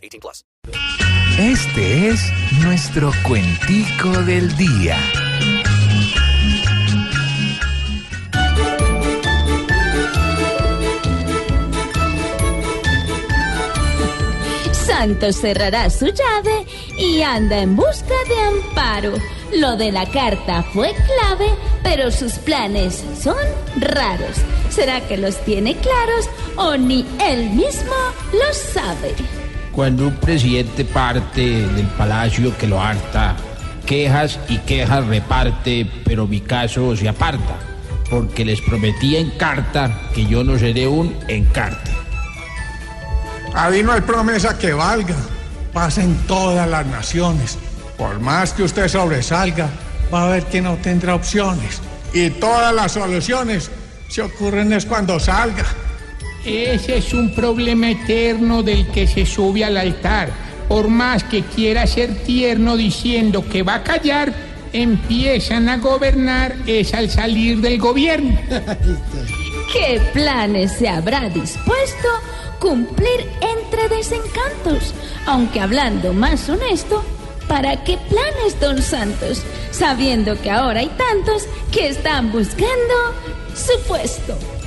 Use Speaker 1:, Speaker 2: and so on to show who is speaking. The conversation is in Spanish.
Speaker 1: 18 plus.
Speaker 2: Este es nuestro cuentico del día.
Speaker 3: Santos cerrará su llave y anda en busca de amparo. Lo de la carta fue clave, pero sus planes son raros. ¿Será que los tiene claros o ni él mismo lo sabe?
Speaker 4: Cuando un presidente parte del palacio que lo harta, quejas y quejas reparte, pero mi caso se aparta, porque les prometí en carta que yo no seré un encarte.
Speaker 5: Ahí no hay promesa que valga. Pasa en todas las naciones. Por más que usted sobresalga, va a ver que no tendrá opciones. Y todas las soluciones se ocurren es cuando salga.
Speaker 6: Ese es un problema eterno del que se sube al altar. Por más que quiera ser tierno diciendo que va a callar, empiezan a gobernar es al salir del gobierno.
Speaker 3: ¿Qué planes se habrá dispuesto cumplir entre desencantos? Aunque hablando más honesto, ¿para qué planes, don Santos? Sabiendo que ahora hay tantos que están buscando su puesto.